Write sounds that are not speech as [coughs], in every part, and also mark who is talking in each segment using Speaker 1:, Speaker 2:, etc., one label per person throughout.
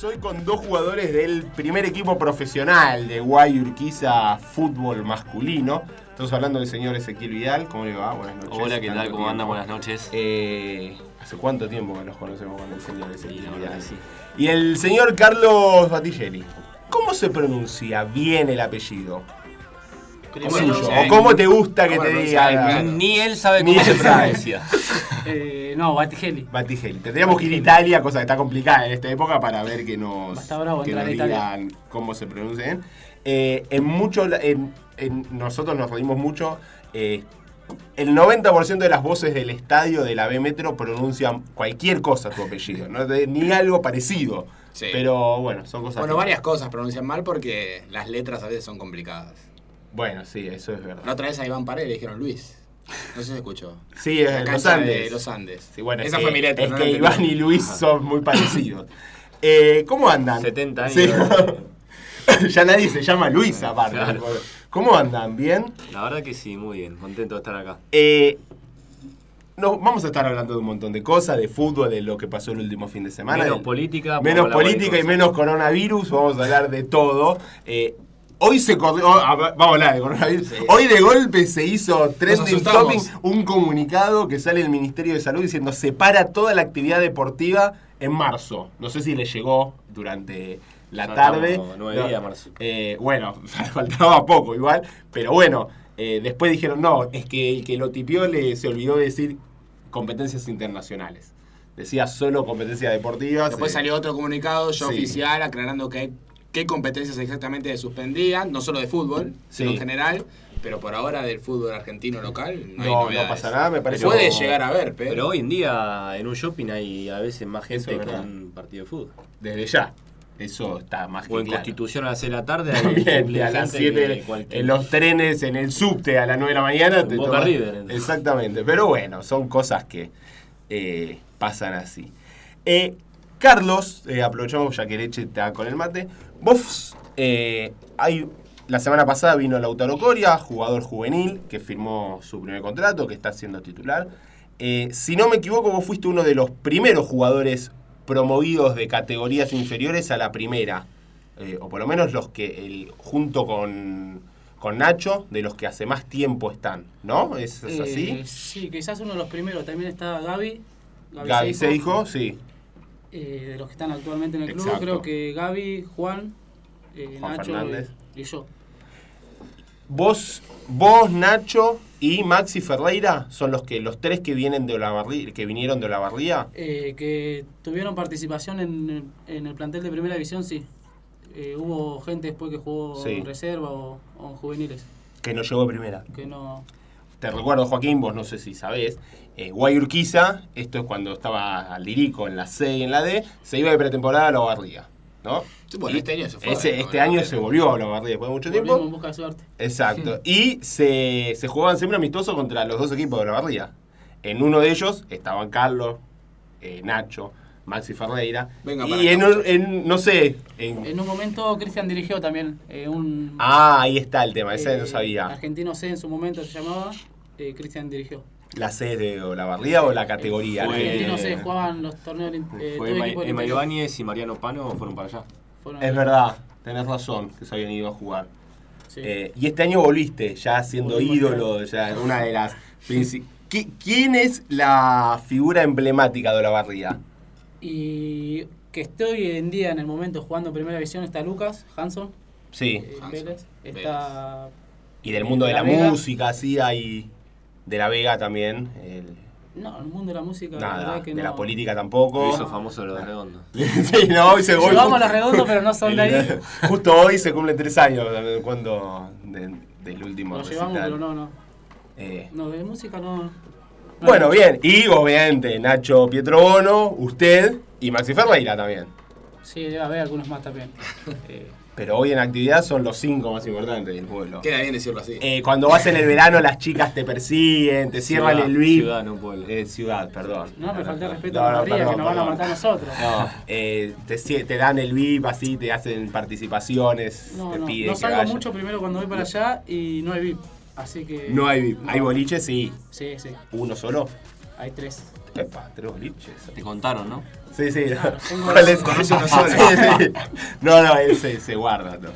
Speaker 1: Estamos hoy con dos jugadores del primer equipo profesional de Guay Urquiza Fútbol Masculino. Estamos hablando del señor Ezequiel Vidal. ¿Cómo le va? Buenas noches.
Speaker 2: Hola, ¿qué tal? ¿Cómo
Speaker 1: tiempo.
Speaker 2: Buenas noches.
Speaker 1: Eh, ¿Hace cuánto tiempo que nos conocemos con el señor Ezequiel Vidal?
Speaker 2: sí.
Speaker 1: Y el señor Carlos Batigelli. ¿Cómo se pronuncia bien el apellido? Suyo. ¿O cómo te gusta que
Speaker 3: ¿Cómo
Speaker 1: te diga?
Speaker 2: Ni él sabe
Speaker 1: Ni
Speaker 2: cómo se
Speaker 1: él sabe.
Speaker 2: pronuncia. [laughs]
Speaker 4: Eh, no, Batigeli.
Speaker 1: Batigelli. Tendríamos que ir a Italia, cosa que está complicada en esta época, para ver que nos, que digan cómo se pronuncian. Eh, en mucho, en, en- nosotros nos reímos mucho. eh, el 90% de las voces del estadio de la B Metro pronuncian cualquier cosa tu apellido, ¿no? De- ni algo parecido.
Speaker 3: Sí.
Speaker 1: Pero bueno, son cosas.
Speaker 3: Bueno,
Speaker 1: que-
Speaker 3: varias cosas pronuncian mal porque las letras a veces son complicadas.
Speaker 1: Bueno, sí, eso es verdad.
Speaker 3: La otra vez a Iván Paredes le dijeron Luis. No sé si se escuchó.
Speaker 1: Sí, es los Andes.
Speaker 3: de los Andes.
Speaker 1: Sí, bueno,
Speaker 3: Esa
Speaker 1: es
Speaker 3: fue
Speaker 1: que-
Speaker 3: mi letra.
Speaker 1: Es
Speaker 3: no
Speaker 1: que Iván y Luis son muy parecidos. [laughs] Eh, ¿Cómo andan?
Speaker 2: 70 años.
Speaker 1: Sí. [laughs] ya nadie se llama Luis aparte.
Speaker 2: Claro.
Speaker 1: ¿Cómo andan? ¿Bien?
Speaker 2: La verdad que sí, muy bien. Contento de estar acá.
Speaker 1: Eh, no, vamos a estar hablando de un montón de cosas, de fútbol, de lo que pasó el último fin de semana.
Speaker 2: Menos
Speaker 1: del-
Speaker 2: política.
Speaker 1: menos política y menos coronavirus, vamos a hablar de todo. Eh, hoy se corrió, oh, vamos a hablar de coronavirus. Hoy de golpe se hizo trending topic un comunicado que sale del Ministerio de Salud diciendo se para toda la actividad deportiva en marzo. No sé si le llegó durante la tarde.
Speaker 2: nueve
Speaker 1: No,
Speaker 2: días, marzo.
Speaker 1: eh, bueno, [laughs] faltaba poco igual, pero bueno, eh, después dijeron, no, es que el que lo tipió le, se olvidó de decir competencias internacionales. Decía solo competencias deportivas.
Speaker 3: Después
Speaker 1: eh,
Speaker 3: salió otro comunicado ya
Speaker 1: Sí.
Speaker 3: oficial aclarando que qué competencias exactamente suspendían, no solo de fútbol, sino
Speaker 1: Sí.
Speaker 3: en general, pero por ahora del fútbol argentino local no, hay
Speaker 1: No, no
Speaker 3: novedades.
Speaker 1: pasa nada, me parece.
Speaker 3: Puede llegar a ver, pero,
Speaker 2: Pero hoy en día en un shopping hay a veces más gente que un partido de fútbol.
Speaker 1: Desde ya. Eso está más que
Speaker 2: O en
Speaker 1: claro.
Speaker 2: Constitución a las 6 de la tarde. [laughs] hay
Speaker 1: También, a las
Speaker 2: gente
Speaker 1: 7
Speaker 2: que cualquier-
Speaker 1: en los trenes, en el subte a las 9 de la mañana.
Speaker 2: En Boca
Speaker 1: tomas-
Speaker 2: River, entonces.
Speaker 1: Exactamente. Pero bueno, son cosas que eh, pasan así. Eh, Carlos, eh, aprovechamos ya que Leche está con el mate. Vos, eh, hay, la semana pasada vino Lautaro Coria, jugador juvenil, que firmó su primer contrato, que está siendo titular. Eh, si no me equivoco, vos fuiste uno de los primeros jugadores promovidos de categorías inferiores a la primera. Eh, o por lo menos los que, el, junto con, con Nacho, de los que hace más tiempo están, ¿no? ¿Es, es así?
Speaker 4: sí, quizás uno de los primeros. También está Gaby.
Speaker 1: Gaby Seijo, sí.
Speaker 4: Eh, de los que están actualmente en el club, creo que Gaby, Juan, eh,
Speaker 1: Juan
Speaker 4: Nacho y, y yo.
Speaker 1: Vos, vos, Nacho y Maxi Ferreira son los que los tres que vienen de Olavarría, que vinieron de Olavarría.
Speaker 4: Eh, que tuvieron participación en, en el plantel de primera división, sí. Eh, hubo gente después que jugó
Speaker 1: Sí.
Speaker 4: en reserva o, o en juveniles.
Speaker 1: que no llegó primera.
Speaker 4: Que no.
Speaker 1: Te recuerdo, Joaquín, vos no sé si sabés, eh, Guay Urquiza, esto es cuando estaba al Lirico en la C y en la D, se iba de pretemporada a Olavarría, ¿no?
Speaker 3: Sí, bueno, este año se fue.
Speaker 1: ese-
Speaker 3: ¿no?
Speaker 1: este año se volvió a Olavarría después de mucho
Speaker 4: Volvimos en
Speaker 1: tiempo.
Speaker 4: busca de suerte.
Speaker 1: Exacto. Y se, se jugaban siempre amistosos contra los dos equipos de Olavarría. En uno de ellos estaban Carlos, eh, Nacho, Maxi Ferreira.
Speaker 3: Venga
Speaker 1: y en, un- en, no sé, en,
Speaker 4: En un momento Cristian dirigió también eh, un.
Speaker 1: Ah, ahí está el tema, ese
Speaker 4: eh,
Speaker 1: no sabía.
Speaker 4: Argentino C en su momento se llamaba. eh, Cristian dirigió.
Speaker 1: ¿La C de Olavarría o la categoría?
Speaker 2: Fue-
Speaker 1: Eh,
Speaker 4: C jugaban los torneos. eh, todo
Speaker 2: Fue
Speaker 4: el
Speaker 2: Emma. Ibáñez y Mariano Pano fueron para allá.
Speaker 4: Fueron
Speaker 1: Es verdad, tenés razón, que se habían ido a jugar.
Speaker 4: Sí.
Speaker 1: Eh, y este año volviste, ya siendo
Speaker 4: Volvimos
Speaker 1: ídolo, ya en una de las... princi- ¿Qui- ¿Quién es la figura emblemática de Olavarría?
Speaker 4: Y que esté hoy en día en el momento jugando en primera división está Lucas Hanson.
Speaker 1: Sí,
Speaker 4: eh,
Speaker 3: Hanson,
Speaker 4: Vélez. Está.
Speaker 1: y del mundo de,
Speaker 4: de
Speaker 1: la,
Speaker 4: la
Speaker 1: música, sí, hay... De la Vega también, el-
Speaker 4: No, el mundo de la música. la
Speaker 1: nada,
Speaker 4: verdad que
Speaker 1: de
Speaker 4: no.
Speaker 1: la política
Speaker 2: Lo
Speaker 1: tampoco.
Speaker 2: hizo famoso los redondos. [laughs]
Speaker 1: sí, no, hoy se hoy
Speaker 4: a los redondos, pero no son de ahí. [laughs]
Speaker 1: Justo hoy se cumplen tres años de- cuando de- del último
Speaker 4: Lo llevamos,
Speaker 1: recital.
Speaker 4: pero no, no.
Speaker 1: Eh,
Speaker 4: No, de música no. no
Speaker 1: bueno, bien. Y obviamente Nacho Pietrobono, usted y Maxi Ferreira también.
Speaker 4: Sí, debe haber algunos más también. Eh, [laughs]
Speaker 1: Pero hoy en actividad son los cinco más importantes del pueblo.
Speaker 3: Queda bien decirlo así.
Speaker 1: Eh, cuando vas en el verano las chicas te persiguen, te cierran
Speaker 2: Ciudad,
Speaker 1: el VIP.
Speaker 2: Ciudad, no pueblo.
Speaker 1: Eh, ciudad, perdón.
Speaker 4: no, me falta el respeto
Speaker 1: No,
Speaker 4: a
Speaker 1: no,
Speaker 4: la que nos van a matar a nosotros.
Speaker 1: No, eh, te, dan el VIP así, te hacen participaciones,
Speaker 4: No,
Speaker 1: te
Speaker 4: no,
Speaker 1: piden
Speaker 4: no
Speaker 1: que
Speaker 4: salgo mucho primero cuando voy para allá y no hay VIP. Así que.
Speaker 1: No hay VIP.
Speaker 4: no.
Speaker 1: Hay boliches, sí.
Speaker 4: Sí, sí.
Speaker 1: Uno solo.
Speaker 4: Hay tres.
Speaker 1: Epa, tres boliches.
Speaker 2: Te contaron, ¿no?
Speaker 1: Sí, sí.
Speaker 3: Conoce [laughs] uno solo.
Speaker 1: Sí, sí. No, no, él se, se guarda. ¿no?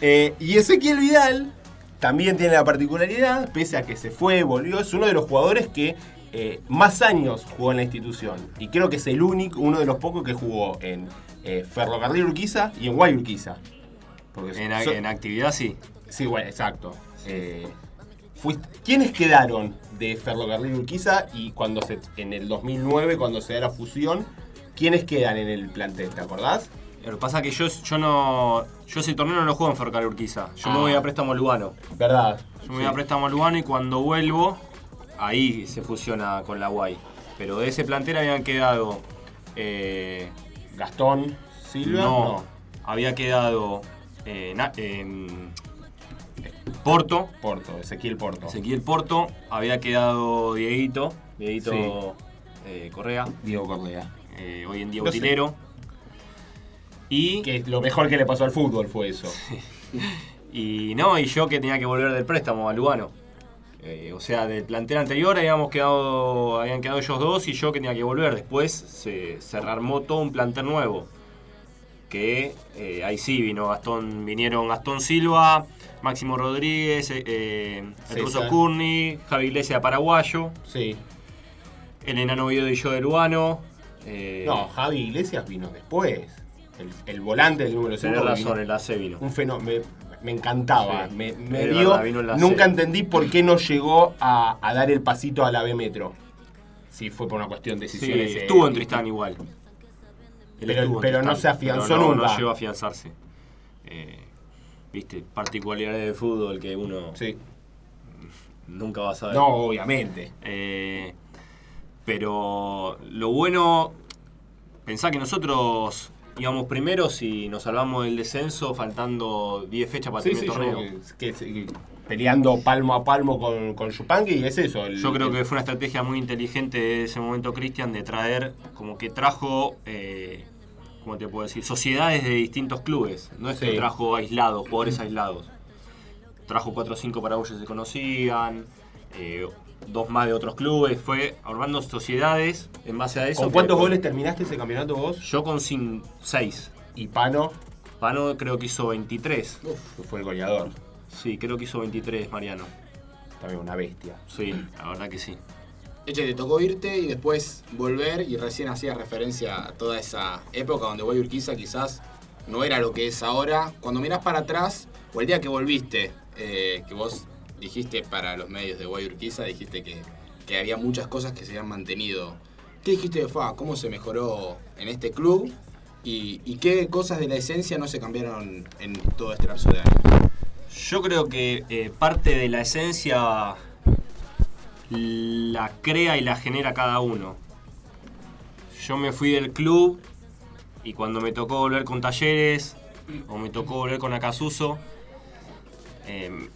Speaker 1: Eh, y Ezequiel Vidal también tiene la particularidad, pese a que se fue, volvió, es uno de los jugadores que eh, más años jugó en la institución. Y creo que es el único, uno de los pocos que jugó en eh, Ferrocarril Urquiza y en Guay Urquiza. Porque
Speaker 2: En,
Speaker 1: so-
Speaker 2: en actividad sí.
Speaker 1: Sí, bueno, exacto. Eh, fuiste- ¿Quiénes quedaron de Ferrocarril Urquiza y cuando se, en el 2009, cuando se da la fusión, quiénes quedan en el plantel? ¿Te acordás?
Speaker 2: Lo que pasa es que yo, yo no. Yo ese torneo no lo juego en Ferrocarril Urquiza. Yo me
Speaker 1: Ah.
Speaker 2: voy a préstamo Lugano.
Speaker 1: ¿Verdad?
Speaker 2: Yo me voy a préstamo Lugano y cuando vuelvo, ahí se fusiona con la Guay. Pero de ese plantel habían quedado. eh,
Speaker 1: Gastón Silva.
Speaker 2: no, había quedado. eh, Na- em, Porto,
Speaker 1: Porto, Ezequiel Porto.
Speaker 2: Ezequiel Porto, había quedado Dieguito, Dieguito
Speaker 1: Sí.
Speaker 2: eh, Correa,
Speaker 1: Diego Correa.
Speaker 2: eh, hoy en día
Speaker 1: sé.
Speaker 2: utilero. Y,
Speaker 1: Que lo mejor que le pasó al fútbol fue eso. [laughs]
Speaker 2: y no, y yo que tenía que volver del préstamo a Lugano. Eh, o sea, del plantel anterior habíamos quedado, habían quedado ellos dos y yo que tenía que volver. Después se, se rearmó todo un plantel nuevo. Que eh, ahí sí vino Gastón, vinieron Gastón Silva, Máximo Rodríguez, eh, eh, el ruso Curni, Javi Iglesias paraguayo,
Speaker 1: Sí.
Speaker 2: el enano Oviedo y yo de Lugano. eh,
Speaker 1: No, Javi Iglesias vino después. El, el volante del número 5.
Speaker 2: tenés razón, el AC vino.
Speaker 1: Un fenómeno. Me, me encantaba.
Speaker 2: Sí,
Speaker 1: me dio.
Speaker 2: verdad, vino
Speaker 1: nunca
Speaker 2: C.
Speaker 1: entendí por qué no llegó a, a dar el pasito a la B Metro. Si fue por una cuestión de
Speaker 2: Sí,
Speaker 1: decisiones. eh,
Speaker 2: estuvo en Tristán igual. Él
Speaker 1: Pero- no se afianzó
Speaker 2: pero no,
Speaker 1: nunca.
Speaker 2: No llegó a afianzarse. Eh, Viste, particularidades de fútbol que uno
Speaker 1: Sí.
Speaker 2: nunca va a saber.
Speaker 1: No, obviamente.
Speaker 2: Eh, pero lo bueno, pensá que nosotros íbamos primeros y nos salvamos del descenso faltando 10 fechas para
Speaker 1: Sí,
Speaker 2: terminar
Speaker 1: sí,
Speaker 2: el
Speaker 1: yo,
Speaker 2: torneo.
Speaker 1: que- que- peleando palmo a palmo con, con y es eso. el-
Speaker 2: Yo creo
Speaker 1: el-
Speaker 2: que fue una estrategia muy inteligente de ese momento Cristian de traer, como que trajo, eh, ¿cómo te puedo decir? Sociedades de distintos clubes. No es
Speaker 1: Sí.
Speaker 2: que trajo aislados, jugadores aislados. Trajo cuatro o cinco paraguayos que se conocían, eh, dos más de otros clubes. Fue armando sociedades en base a eso.
Speaker 1: ¿Con cuántos goles terminaste ese campeonato vos?
Speaker 2: Yo con 6.
Speaker 1: Y Pano,
Speaker 2: Pano creo que hizo 23.
Speaker 1: que fue el goleador.
Speaker 2: Sí, creo que hizo 23, Mariano.
Speaker 1: También una bestia.
Speaker 2: Sí, la verdad que sí.
Speaker 3: Eche, te tocó irte y después volver y recién hacías referencia a toda esa época donde Boy Urquiza quizás no era lo que es ahora. Cuando mirás para atrás, o el día que volviste, eh, que vos dijiste para los medios de Boy Urquiza, dijiste que, que había muchas cosas que se habían mantenido. ¿Qué dijiste de FA? ¿Cómo se mejoró en este club? ¿Y, y qué cosas de la esencia no se cambiaron en todo este lapso de años?
Speaker 2: Yo creo que eh, parte de la esencia la crea y la genera cada uno. Yo me fui del club y cuando me tocó volver con Talleres o me tocó volver con Acasuso, eh,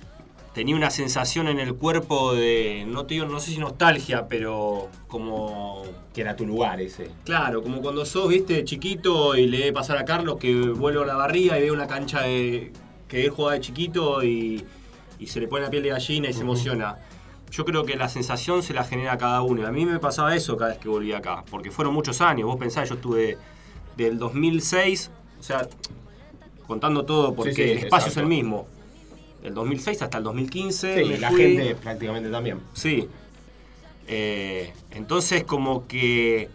Speaker 2: tenía una sensación en el cuerpo de, no te digo, no sé si nostalgia, pero como
Speaker 1: Que era tu lugar ese.
Speaker 2: Claro, como cuando sos, viste, chiquito y le debe pasar a Carlos que vuelve a la barriga y ve una cancha de, que él jugaba de chiquito y, y se le pone la piel de gallina y se emociona. Yo creo que la sensación se la genera cada uno. A mí me pasaba eso cada vez que volví acá, porque fueron muchos años. Vos pensás, yo estuve del 2006, o sea, contando todo, porque
Speaker 1: Sí, sí,
Speaker 2: el espacio es el mismo. Del 2006 hasta el 2015.
Speaker 1: Sí, la
Speaker 2: fui.
Speaker 1: gente prácticamente también.
Speaker 2: Sí. Eh, entonces como que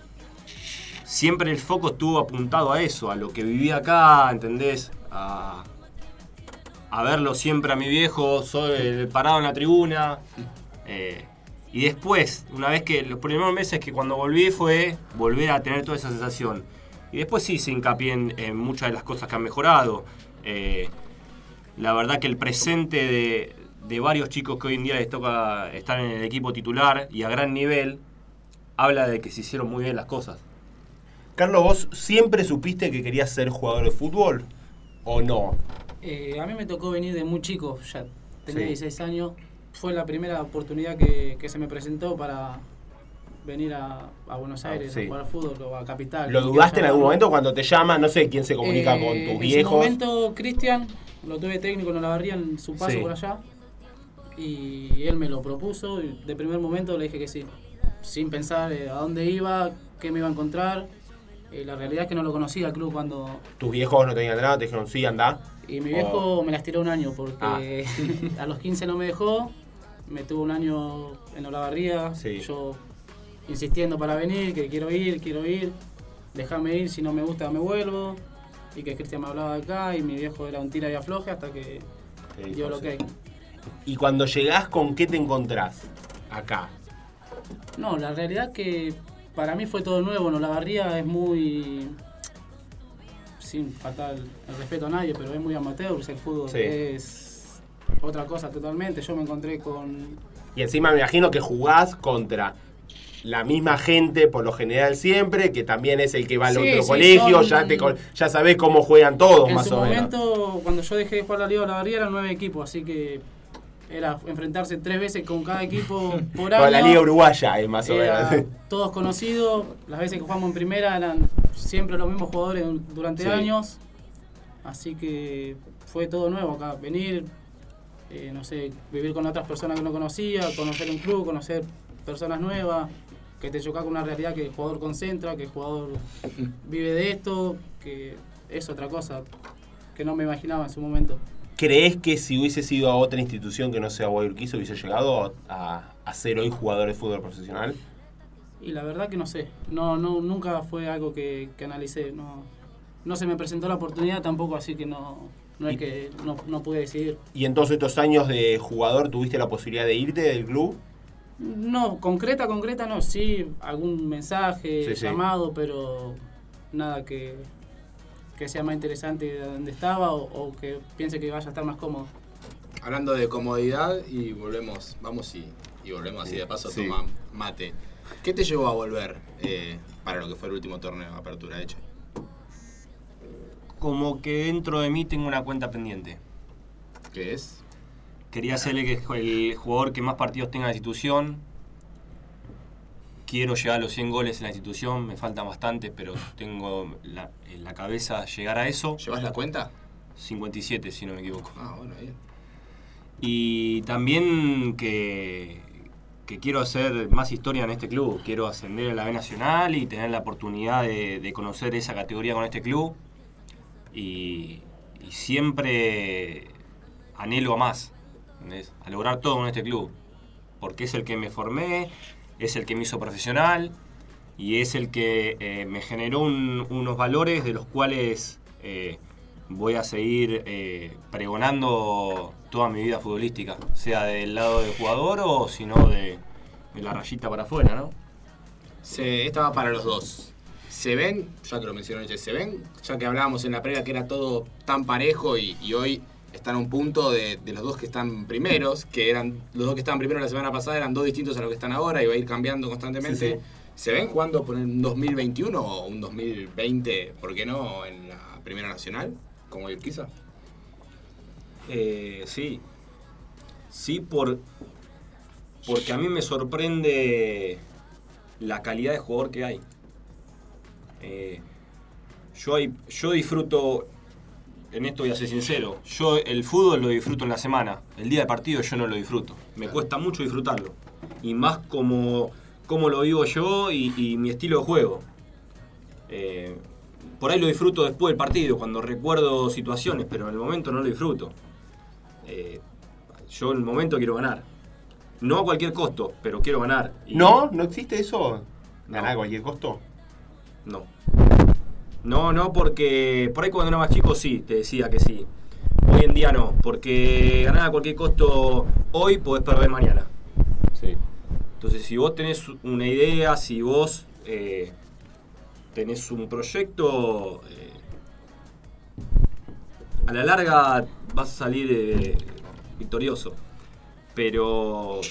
Speaker 2: siempre el foco estuvo apuntado a eso, a lo que vivía acá, ¿entendés? A, a verlo siempre a mi viejo, soy el parado en la tribuna. Eh, y después, una vez que los primeros meses que cuando volví fue volver a tener toda esa sensación. Y después sí se hincapié en, en muchas de las cosas que han mejorado. Eh, la verdad que el presente de, de varios chicos que hoy en día les toca estar en el equipo titular y a gran nivel, habla de que se hicieron muy bien las cosas.
Speaker 1: Carlos, ¿vos siempre supiste que querías ser jugador de fútbol? ¿O no?
Speaker 4: Eh, a mí me tocó venir de muy chico, ya tenía
Speaker 1: Sí.
Speaker 4: 16 años. Fue la primera oportunidad que, que se me presentó para venir a, a Buenos Aires
Speaker 1: sí.
Speaker 4: a jugar fútbol o a Capital.
Speaker 1: ¿Lo dudaste en algún momento cuando te llaman? No sé quién se comunica
Speaker 4: Eh,
Speaker 1: con
Speaker 4: En
Speaker 1: tus viejos.
Speaker 4: momento, Cristian, lo tuve técnico en la barría en su paso
Speaker 1: Sí.
Speaker 4: por allá. Y él me lo propuso y de primer momento le dije que sí. sin pensar eh, a dónde iba, qué me iba a encontrar. Eh, la realidad es que no lo conocía al club cuando...
Speaker 1: Tus viejos no tenían nada, te dijeron, sí, anda.
Speaker 4: Y mi viejo
Speaker 1: Oh.
Speaker 4: me las tiró un año porque [laughs] a los 15 no me dejó, me tuvo un año en Olavarría,
Speaker 1: Sí.
Speaker 4: yo insistiendo para venir, que quiero ir, quiero ir, déjame ir, si no me gusta me vuelvo, y que Cristian me hablaba de acá y mi viejo era un tira y afloje hasta que
Speaker 1: dijo,
Speaker 4: dio lo
Speaker 1: sí.
Speaker 4: que
Speaker 1: Y cuando llegás, ¿con qué te encontrás? Acá.
Speaker 4: No, la realidad que para mí fue todo nuevo, ¿no? La barría es muy. Sin faltar el respeto a nadie, pero es muy amateur, el fútbol
Speaker 1: Sí.
Speaker 4: es otra cosa totalmente. Yo me encontré con.
Speaker 1: Y encima me imagino que jugás contra la misma gente, por lo general siempre, que también es el que va al
Speaker 4: Sí,
Speaker 1: otro
Speaker 4: sí,
Speaker 1: colegio,
Speaker 4: son-
Speaker 1: ya, te, ya sabés cómo juegan todos,
Speaker 4: en
Speaker 1: más
Speaker 4: su
Speaker 1: o menos.
Speaker 4: momento, cuando yo dejé de jugar la Liga de la Barría, eran nueve equipos, así que era enfrentarse tres veces con cada equipo [laughs] por año.
Speaker 1: Con la Liga Uruguaya, es más o menos.
Speaker 4: todos conocidos, las veces que jugamos en primera eran siempre los mismos jugadores durante
Speaker 1: Sí.
Speaker 4: años, así que fue todo nuevo acá, venir, eh, no sé, vivir con otras personas que no conocía, conocer un club, conocer personas nuevas, que te choca con una realidad que el jugador concentra, que el jugador [laughs] vive de esto, que es otra cosa que no me imaginaba en su momento.
Speaker 1: ¿Crees que si hubiese sido a otra institución que no sea Guayurquiza hubiese llegado a, a ser hoy jugador de fútbol profesional?
Speaker 4: Y la verdad que no sé, no, no, nunca fue algo que, que analicé, no, no se me presentó la oportunidad tampoco, así que no, no
Speaker 1: Y-
Speaker 4: es que no, no pude decidir.
Speaker 1: ¿Y en todos estos años de jugador tuviste la posibilidad de irte del club?
Speaker 4: No, concreta, concreta no, sí, algún mensaje,
Speaker 1: Sí, sí.
Speaker 4: llamado, pero nada que, que sea más interesante de donde estaba o, o que piense que vaya a estar más cómodo.
Speaker 3: Hablando de comodidad y volvemos, vamos y, y volvemos así de paso,
Speaker 1: Sí.
Speaker 3: toma mate. ¿Qué te llevó a volver eh, para lo que fue el último torneo de apertura hecho?
Speaker 2: Como que dentro de mí tengo una cuenta pendiente.
Speaker 3: ¿Qué es?
Speaker 2: Quería ser el, el jugador que más partidos tenga en la institución. Quiero llegar a los 100 goles en la institución, me faltan bastantes, pero tengo la- en la cabeza llegar a eso.
Speaker 3: ¿Llevas la cuenta?
Speaker 2: 57, si no me equivoco.
Speaker 3: Ah, bueno, bien.
Speaker 2: Y también que, que quiero hacer más historia en este club. Quiero ascender a la B Nacional y tener la oportunidad de, de conocer esa categoría con este club. Y, y siempre anhelo a más, ¿entendés? a lograr todo con este club. Porque es el que me formé, es el que me hizo profesional y es el que eh, me generó un- unos valores de los cuales eh, voy a seguir eh, pregonando toda mi vida futbolística, sea del lado del jugador o si no de, la rayita para afuera, ¿no?
Speaker 3: Se, esta va para los dos. ¿Se ven, ya que lo mencionó se ven, ya que hablábamos en la previa que era todo tan parejo y hoy están a un punto de, de los dos que están primeros, que eran los dos que estaban primeros la semana pasada eran dos distintos a los que están ahora y va a ir cambiando constantemente.
Speaker 1: Sí, sí.
Speaker 3: ¿Se ven jugando por un 2021 o un 2020, por qué no, en la Primera Nacional, como quizá?
Speaker 2: Eh, sí. Sí, por, porque a mí me sorprende la calidad de jugador que hay. Eh, yo, hay- yo disfruto, en esto voy a ser sincero, yo el fútbol lo disfruto en la semana, el día de partido yo no lo disfruto. Me
Speaker 3: Claro.
Speaker 2: cuesta mucho disfrutarlo. Y más como, como lo vivo yo y, y mi estilo de juego. Eh, por ahí lo disfruto después del partido, cuando recuerdo situaciones, pero en el momento no lo disfruto. Eh, yo en el momento quiero ganar. No a cualquier costo, pero quiero ganar. Y-
Speaker 1: ¿No? ¿No existe eso? ¿Ganar
Speaker 2: No.
Speaker 1: a cualquier costo?
Speaker 2: No. No, no, porque por ahí cuando era más chico sí, te decía que sí. Hoy en día no, porque ganar a cualquier costo hoy podés perder mañana.
Speaker 1: Sí.
Speaker 2: Entonces, si vos tenés una idea, si vos eh, tenés un proyecto, eh, a la larga vas a salir eh, victorioso. Pero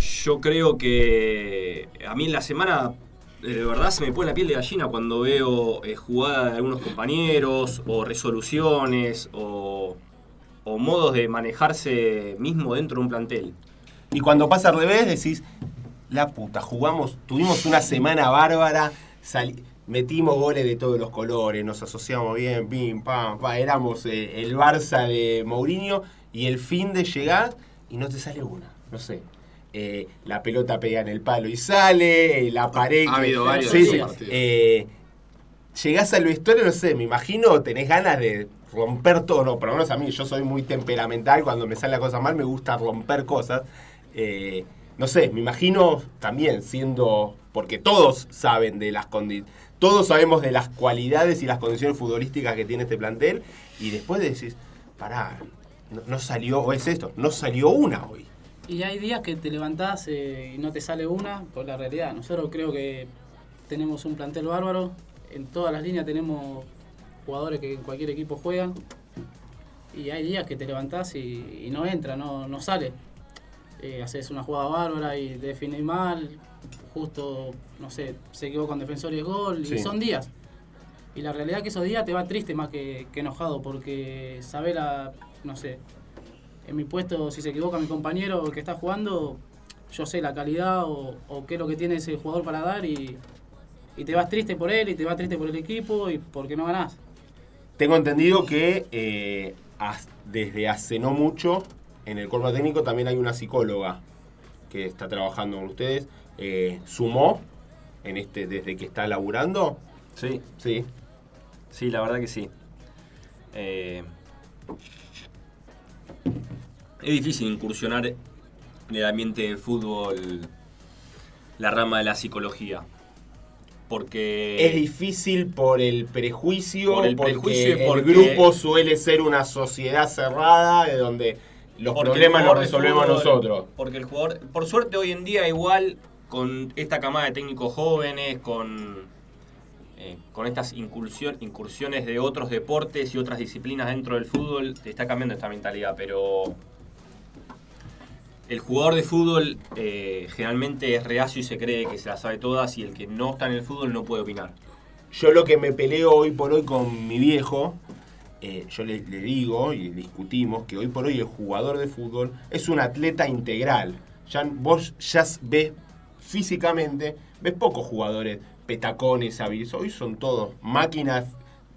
Speaker 2: yo creo que a mí en la semana de verdad se me pone la piel de gallina cuando veo eh, jugadas de algunos compañeros o resoluciones o, modos de manejarse mismo dentro de un plantel.
Speaker 1: Y cuando pasa al revés decís, la puta, jugamos, tuvimos una semana bárbara, metimos goles de todos los colores, nos asociamos bien, pim, pam, pam, éramos eh, el Barça de Mourinho y el fin de llegar y no te sale una, no sé. Eh, la pelota pega en el palo y sale, eh, la pared.
Speaker 3: Ha
Speaker 1: que-
Speaker 3: habido varios
Speaker 1: Sí, sí. Eh, llegás al vestuario, no sé, me imagino, tenés ganas de romper todo, no, por lo menos a mí, yo soy muy temperamental, cuando me sale la cosa mal me gusta romper cosas. Eh, no sé, me imagino también siendo, porque todos saben de las condiciones, todos sabemos de las cualidades y las condiciones futbolísticas que tiene este plantel, y después decís, pará, no, no salió, o es esto, no salió una hoy.
Speaker 4: Y hay días que te levantás eh, y no te sale una por la realidad. Nosotros creo que tenemos un plantel bárbaro. En todas las líneas tenemos jugadores que en cualquier equipo juegan. Y hay días que te levantás y, y no entra, no, no sale. Eh, haces una jugada bárbara y te defines mal. Justo, no sé, se equivocó con defensor y es gol.
Speaker 1: Sí.
Speaker 4: Y son días. Y la realidad es que esos días te va triste más que, que enojado porque saber la, no sé, en mi puesto, si se equivoca mi compañero que está jugando, yo sé la calidad o, o qué es lo que tiene ese jugador para dar y, y te vas triste por él y te vas triste por el equipo y porque no ganás.
Speaker 1: Tengo entendido que eh, as- desde hace no mucho en el cuerpo técnico también hay una psicóloga que está trabajando con ustedes. Eh, ¿Sumó en este desde que está laburando?
Speaker 2: Sí,
Speaker 1: Sí.
Speaker 2: sí, la verdad que sí. Eh, es difícil incursionar en el ambiente del fútbol la rama de la psicología. Porque
Speaker 1: es difícil por el prejuicio,
Speaker 2: Por el
Speaker 1: porque
Speaker 2: prejuicio y
Speaker 1: el
Speaker 2: porque-
Speaker 1: grupo suele ser una sociedad cerrada de donde los problemas
Speaker 2: el
Speaker 1: los
Speaker 2: de
Speaker 1: resolvemos
Speaker 2: fútbol-
Speaker 1: nosotros.
Speaker 2: Porque el jugador, por suerte hoy en día igual con esta camada de técnicos jóvenes, con, eh, con estas incursión- incursiones de otros deportes y otras disciplinas dentro del fútbol, está cambiando esta mentalidad, pero el jugador de fútbol eh, generalmente es reacio y se cree que se las sabe todas y el que no está en el fútbol no puede opinar.
Speaker 1: Yo lo que me peleo hoy por hoy con mi viejo, eh, yo le, digo y discutimos que hoy por hoy el jugador de fútbol es un atleta integral. Ya, vos ya ves físicamente, ves pocos jugadores petacones, hábiles. Hoy son todos máquinas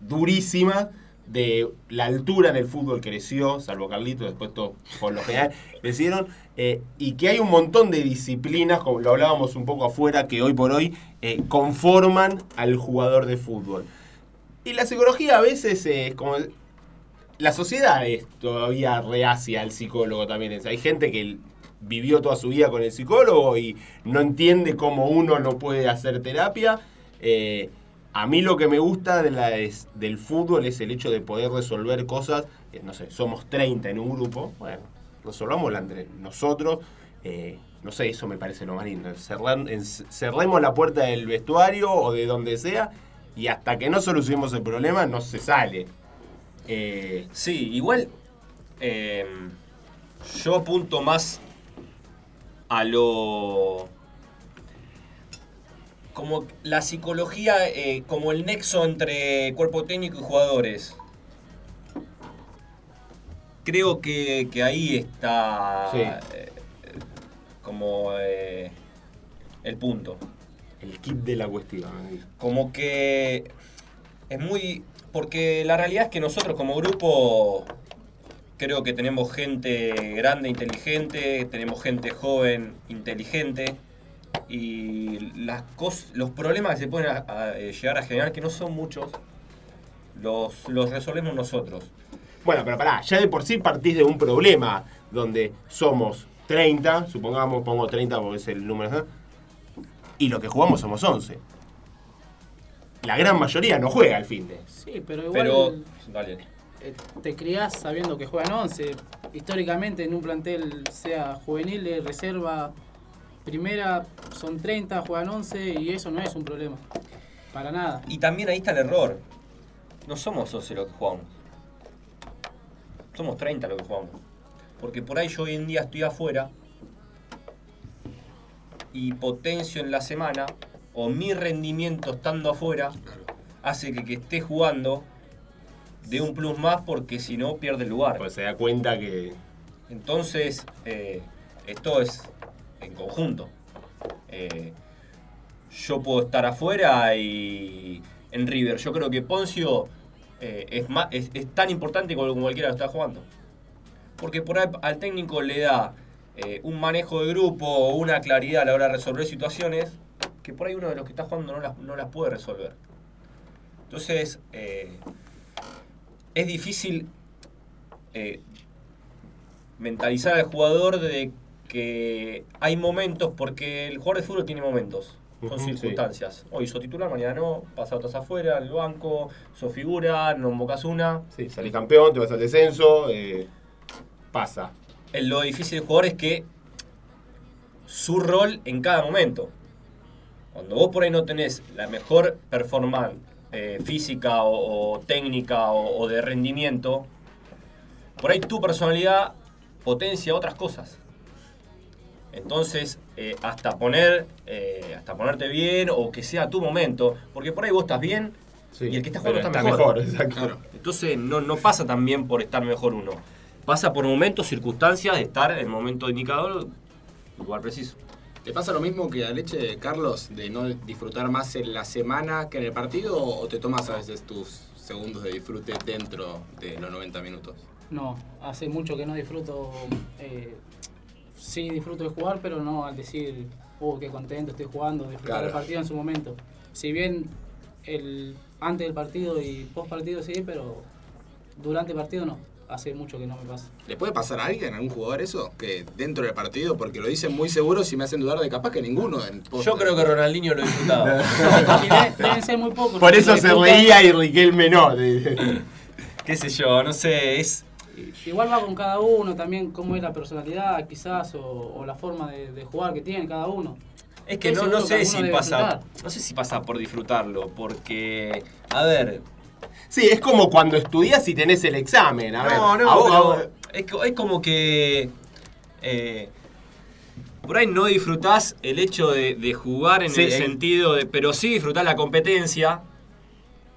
Speaker 1: durísimas de la altura en el fútbol creció, salvo Carlito, después todo por lo general [laughs] crecieron, eh, y que hay un montón de disciplinas, como lo hablábamos un poco afuera, que hoy por hoy eh, conforman al jugador de fútbol. Y la psicología a veces es como... La sociedad es todavía reacia al psicólogo también. Es- Hay gente que vivió toda su vida con el psicólogo y no entiende cómo uno no puede hacer terapia. Eh, a mí lo que me gusta del fútbol es el hecho de poder resolver cosas. eh, no sé, somos 30 en un grupo. Bueno, resolvámosla entre nosotros. eh, no sé, eso me parece lo más lindo. Cerremos la puerta del vestuario o de donde sea y hasta que no solucionemos el problema no se sale. Eh,
Speaker 2: Sí, igual yo apunto más a lo... Como la psicología, eh, como el nexo entre cuerpo técnico y jugadores. Creo que, que ahí está
Speaker 1: Sí.
Speaker 2: eh, como eh, el punto.
Speaker 1: el kit de la cuestión.
Speaker 2: Como que es muy... Porque la realidad es que nosotros como grupo creo que tenemos gente grande, inteligente, tenemos gente joven, inteligente. Y las cos- los problemas que se pueden a- a, eh, llegar a generar, que no son muchos, los, los resolvemos nosotros.
Speaker 1: Bueno, pero pará, ya de por sí partís de un problema donde somos 30, supongamos, pongo 30 porque es el número, y lo que jugamos somos 11. La gran mayoría no juega al fin de.
Speaker 4: Sí, pero igual
Speaker 2: Pero, dale.
Speaker 4: eh, te criás sabiendo que juegan 11. Históricamente en un plantel, sea juvenil, de reserva, primera, son 30, juegan 11 y eso no es un problema. Para nada.
Speaker 2: Y también ahí está el error. No somos 11 los que jugamos. Somos 30 los que jugamos. Porque por ahí yo hoy en día estoy afuera y potencio en la semana, o mi rendimiento estando afuera, hace que que esté jugando de un plus más porque si no pierde el lugar.
Speaker 1: Pues se da cuenta que.
Speaker 2: Entonces, eh, esto es en conjunto. Eh, yo puedo estar afuera y en River. Yo creo que Poncio eh, es, es, tan importante como cualquiera que está jugando. Porque por ahí al técnico le da eh, un manejo de grupo una claridad a la hora de resolver situaciones que por ahí uno de los que está jugando no las, no las puede resolver. Entonces, es difícil mentalizar al jugador de que hay momentos, porque el jugador de fútbol tiene momentos,
Speaker 1: sí.
Speaker 2: circunstancias. Hoy sos titular, mañana no, pasado estás afuera, en el banco, sos figura, no embocas una.
Speaker 1: Sí, salís campeón, te vas al descenso, eh, pasa.
Speaker 2: Lo difícil del jugador es que su rol en cada momento. Cuando vos por ahí no tenés la mejor performance eh, física o, o técnica o, o de rendimiento, por ahí tu personalidad potencia otras cosas. Entonces, eh, hasta poner, eh, hasta ponerte bien o que sea tu momento, porque por ahí vos estás bien
Speaker 1: Sí,
Speaker 2: y el que está jugando está, mejor.
Speaker 3: Claro.
Speaker 2: Entonces no, no pasa también por estar mejor uno. Pasa por momentos, circunstancias de estar en el momento indicador, lugar preciso.
Speaker 3: ¿Te pasa lo mismo que a Leche, Carlos, de no disfrutar más en la semana que en el partido o te tomas a veces tus segundos de disfrute dentro de los 90 minutos?
Speaker 4: No, hace mucho que no disfruto. eh, sí, disfruto de jugar, pero no al decir, oh, qué contento estoy jugando, disfrutar
Speaker 3: Claro.
Speaker 4: el partido en su momento. Si bien el antes del partido y post partido sí, pero durante el partido no. Hace mucho que no me pasa.
Speaker 3: ¿Le puede pasar a alguien, a algún jugador eso? Que dentro del partido, porque lo dicen muy seguro y me hacen dudar de capaz que ninguno. En post-
Speaker 2: Yo creo que Ronaldinho lo disfrutaba. [laughs]
Speaker 4: Y de- deben ser muy pocos.
Speaker 1: Por eso se reía y Riquelme no. [laughs]
Speaker 2: Qué sé yo, no sé, es...
Speaker 4: Igual va con cada uno también, cómo es la personalidad quizás o, o la forma de, de jugar que tiene cada uno.
Speaker 2: Es que no, no sé si pasa.
Speaker 4: disfrutar.
Speaker 2: No sé si pasa por disfrutarlo, porque. A ver.
Speaker 1: Sí, es como cuando estudias y tenés el examen. A ver,
Speaker 2: no, no,
Speaker 1: a vos- a vos-
Speaker 2: pero es, co- es como que. eh, por ahí no disfrutás el hecho de, de jugar en
Speaker 1: Sí,
Speaker 2: el
Speaker 1: eh.
Speaker 2: sentido de. Pero sí disfrutás la competencia.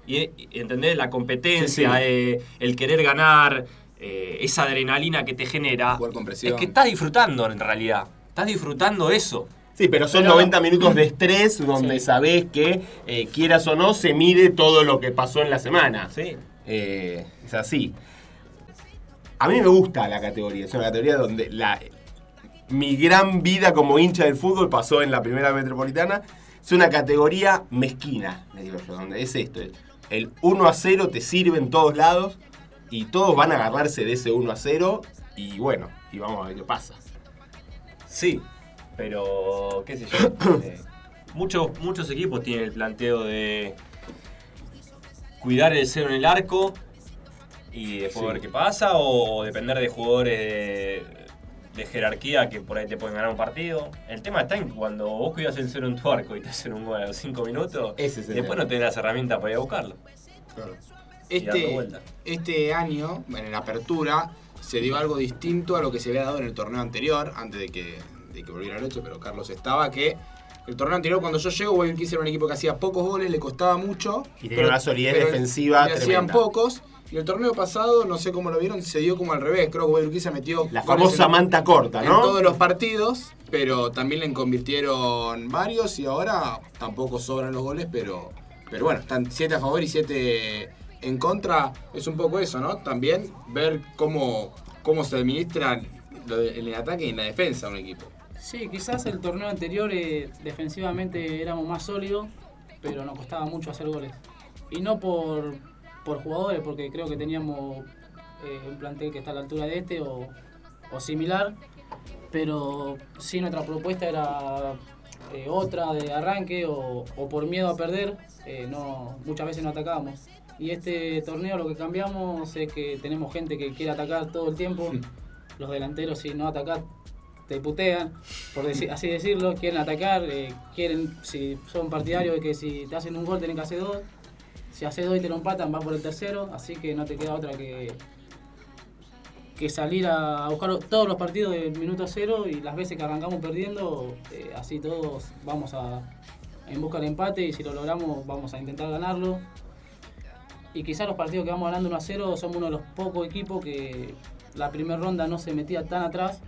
Speaker 2: Y, y ¿Entendés? La competencia,
Speaker 1: Sí, sí.
Speaker 2: eh, el querer ganar, eh, esa adrenalina que te genera. Es que estás disfrutando en realidad. Estás disfrutando eso.
Speaker 1: Sí, pero son
Speaker 4: Pero-
Speaker 1: 90 minutos de estrés donde
Speaker 4: Sí.
Speaker 1: sabés que, eh, quieras o no, se mide todo lo que pasó en la semana.
Speaker 2: Sí.
Speaker 1: Eh, es así. A mí me gusta la categoría. Es una categoría donde la, mi gran vida como hincha del fútbol pasó en la primera metropolitana. Es una categoría mezquina, le digo yo, donde es esto. El 1 a 0 te sirve en todos lados y todos van a agarrarse de ese 1 a 0 y bueno, y vamos a ver qué pasa.
Speaker 2: Sí, pero qué sé yo. [coughs] eh, muchos, muchos equipos tienen el planteo de cuidar el cero en el arco y después
Speaker 1: Sí.
Speaker 2: ver qué pasa, o depender de jugadores de, de jerarquía que por ahí te pueden ganar un partido. El tema está en cuando vos cuidas el cero en tu arco y te hacen un gol a los 5 minutos,
Speaker 1: Ese es el
Speaker 2: después
Speaker 1: tema.
Speaker 2: no tenés las herramientas para ir a buscarlo. Dando
Speaker 3: Este, este año, en la apertura, se dio algo distinto a lo que se había dado en el torneo anterior, antes de que, de que volviera Leche, pero Carlos estaba, que el torneo anterior cuando yo llego, Guayaquil era un equipo que hacía pocos goles, le costaba mucho.
Speaker 1: Y tenía una solidez defensiva
Speaker 3: le hacían pocos. Y el torneo pasado, no sé cómo lo vieron, se dio como al revés. Creo que Guayaquil metió
Speaker 1: La famosa
Speaker 3: en-
Speaker 1: manta corta,
Speaker 3: en
Speaker 1: ¿no?
Speaker 3: todos los partidos, pero también le convirtieron varios y ahora tampoco sobran los goles, pero, pero bueno, están 7 a favor y 7 en contra. Es un poco eso, ¿no? También ver cómo, cómo se administra lo de- en el ataque y en la defensa un equipo.
Speaker 4: Sí, quizás el torneo anterior eh, defensivamente éramos más sólidos, pero nos costaba mucho hacer goles. Y no por, por jugadores, porque creo que teníamos eh, un plantel que está a la altura de este o, o similar, pero sí nuestra propuesta era eh, otra de arranque o, o por miedo a perder, no, muchas veces no atacábamos. Y este torneo lo que cambiamos es que tenemos gente que quiere atacar todo el tiempo. [laughs] Los delanteros si no atacar te putean, por decir, así decirlo, quieren atacar, eh, quieren, si son partidarios de que si te hacen un gol tienen que hacer dos, si haces dos y te lo empatan va por el tercero, así que no te queda otra que, que salir a buscar todos los partidos del minuto cero y las veces que arrancamos perdiendo, eh, así todos vamos a en busca del empate y si lo logramos vamos a intentar ganarlo. Y quizás los partidos que vamos ganando 1 a 0 somos uno de los pocos equipos que la primera ronda no se metía tan atrás.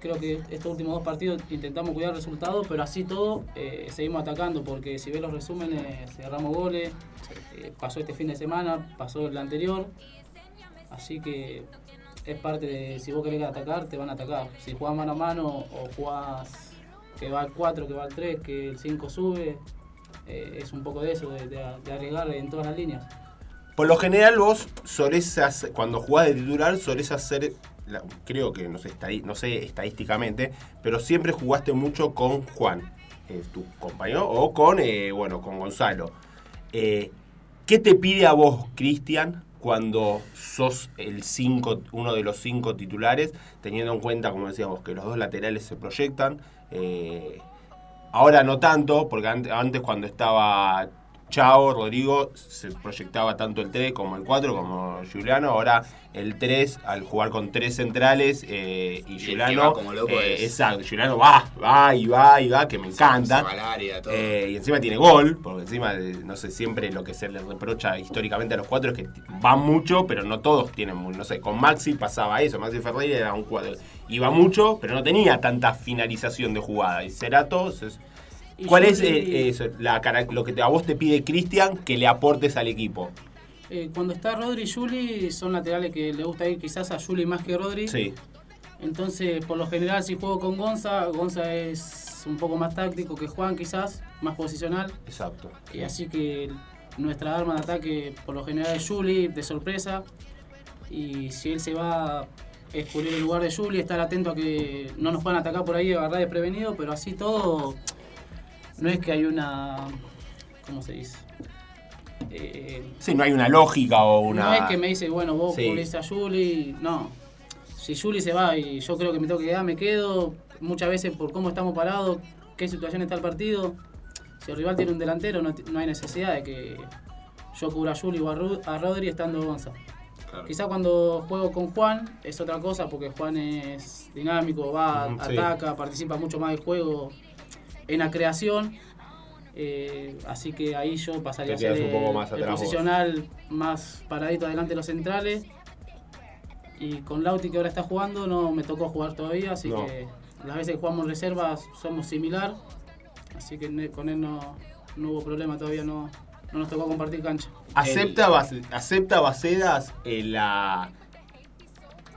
Speaker 4: Creo que estos últimos dos partidos intentamos cuidar el resultado, pero así todo eh, seguimos atacando porque si ves los resúmenes, cerramos goles, eh, pasó este fin de semana, pasó el anterior. Así que es parte de si vos querés atacar, te van a atacar. Si jugás mano a mano o jugás que va al 4, que va al 3, que el 5 sube, eh, es un poco de eso, de, de, de arriesgar en todas las líneas.
Speaker 1: Por lo general vos solés cuando jugás de titular, solés hacer, creo que no sé, no sé estadísticamente, pero siempre jugaste mucho con Juan, eh, tu compañero, o con, eh, bueno, con Gonzalo. Eh, ¿Qué te pide a vos, Cristian, cuando sos el cinco, uno de los cinco titulares, teniendo en cuenta, como decíamos, que los dos laterales se proyectan? Ahora no tanto, porque ante- antes cuando estaba Chao, Rodrigo, se proyectaba tanto el 3 como el 4, como Juliano. Ahora el 3, al jugar con tres centrales, eh, y Juliano.
Speaker 3: va como loco
Speaker 1: eh,
Speaker 3: es-
Speaker 1: Exacto, Juliano va, va y va y va, que me encanta.
Speaker 3: Se va todo.
Speaker 1: Eh, y encima tiene gol, porque encima, no sé, siempre lo que se le reprocha históricamente a los cuatro es que van mucho, pero no todos tienen, no sé, con Maxi pasaba eso, Maxi Ferreira era un cuadro, iba mucho, pero no tenía tanta finalización de jugada. Y Cerato, es-
Speaker 4: Y
Speaker 1: ¿cuál es eh, eso, la, lo que a vos te pide Cristian que le aportes al equipo?
Speaker 4: Eh, cuando está Rodri y Juli, son laterales que le gusta ir quizás a Juli más que Rodri.
Speaker 1: Sí,
Speaker 4: Entonces, por lo general, si juego con Gonza, Gonza es un poco más táctico que Juan, quizás, más posicional.
Speaker 1: exacto.
Speaker 4: Y así que nuestra arma de ataque, por lo general, es Juli, de sorpresa. Y si él se va, es cubrir el lugar de Juli, estar atento a que no nos puedan atacar por ahí, agarrar desprevenido, pero así todo, no es que hay una. ¿Cómo se dice? Eh,
Speaker 1: Sí, no hay una lógica o una...
Speaker 4: no es que me dice, bueno, vos
Speaker 1: Sí.
Speaker 4: cubrís a Juli. No. Si Juli se va y yo creo que me tengo que quedar, me quedo. Muchas veces por cómo estamos parados, qué situación está el partido. Si el rival tiene un delantero, no, no hay necesidad de que yo cubra a Juli o a, Ru- a Rodri estando Gonza.
Speaker 3: Claro.
Speaker 4: Quizá cuando juego con Juan es otra cosa porque Juan es dinámico, va,
Speaker 1: sí.
Speaker 4: ataca, participa mucho más del juego en la creación. Eh, así que ahí yo pasaría a
Speaker 1: Te
Speaker 4: ser
Speaker 1: quedas un poco
Speaker 4: el-
Speaker 1: más
Speaker 4: el
Speaker 1: atrás vos.
Speaker 4: posicional más paradito adelante de los centrales. Y con Lauti que ahora está jugando no me tocó jugar todavía, así
Speaker 1: No.
Speaker 4: que las veces que jugamos reservas somos similar. Así que con él no, no hubo problema todavía, no, no nos tocó compartir cancha.
Speaker 1: ¿Acepta, Bace- acepta Bacedas el, la-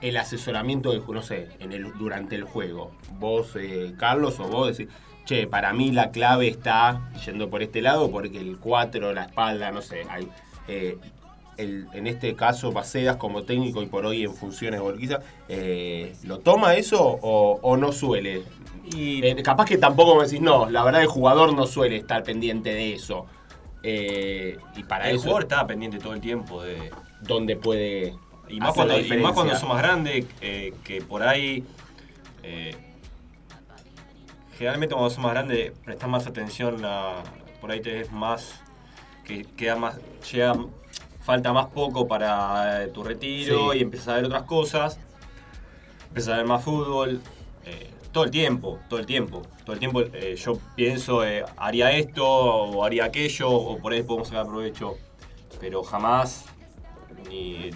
Speaker 1: el asesoramiento, de, no sé, en el, durante el juego? Vos, eh, Carlos, o vos decís, che, para mí la clave está yendo por este lado porque el 4, la espalda, no sé, hay... eh, el- en este caso, Bacedas como técnico y por hoy en funciones Borquiza, eh, ¿lo toma eso o, o no suele?
Speaker 2: Y
Speaker 1: Eh, capaz que tampoco me decís, no, la verdad el jugador no suele estar pendiente de eso. Eh, y para
Speaker 2: el
Speaker 1: eso,
Speaker 2: jugador está pendiente todo el tiempo de,
Speaker 1: ¿dónde puede
Speaker 2: Y más,
Speaker 1: hacer
Speaker 2: cuando,
Speaker 1: la
Speaker 2: y más cuando sos más grande, que por ahí. Generalmente cuando sos más grande, prestás más atención a. Por ahí tenés más. que queda más. llega. falta más poco para eh, tu retiro
Speaker 1: Sí.
Speaker 2: y empiezas a ver otras cosas. Empiezas a ver más fútbol. eh, todo el tiempo, todo el tiempo. Todo el tiempo eh, yo pienso, haría esto o haría aquello, o por ahí podemos sacar provecho. Pero jamás, ni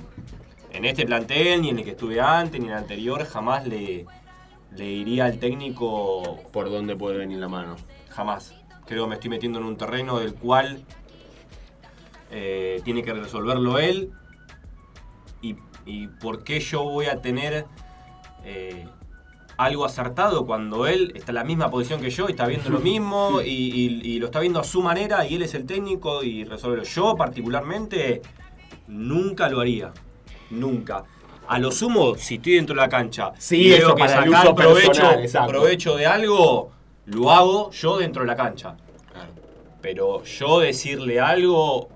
Speaker 2: en este plantel, ni en el que estuve antes, ni en el anterior, jamás le, le diría al técnico,
Speaker 1: por dónde puede venir la mano.
Speaker 2: jamás. Creo que me estoy metiendo en un terreno del cual eh, tiene que resolverlo él. Y, y por qué yo voy a tener eh, algo acertado cuando él está en la misma posición que yo y está viendo lo [laughs] mismo y, y- y lo está viendo a su manera y él es el técnico y resuelve. Yo particularmente nunca lo haría. Nunca. A lo sumo, si estoy dentro de la cancha
Speaker 1: Sí,
Speaker 2: y veo que sacar provecho,
Speaker 1: personal,
Speaker 2: provecho de algo, lo hago yo dentro de la cancha.
Speaker 3: Claro.
Speaker 2: Pero yo decirle algo,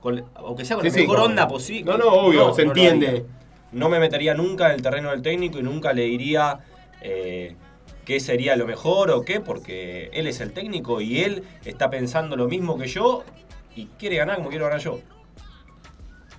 Speaker 2: con- aunque sea con
Speaker 1: Sí,
Speaker 2: la
Speaker 1: sí,
Speaker 2: mejor onda posible.
Speaker 1: No, no, obvio, se entiende.
Speaker 2: No me metería nunca en el terreno del técnico y nunca le diría eh, qué sería lo mejor o qué, porque él es el técnico y él está pensando lo mismo que yo y quiere ganar como quiero ganar yo.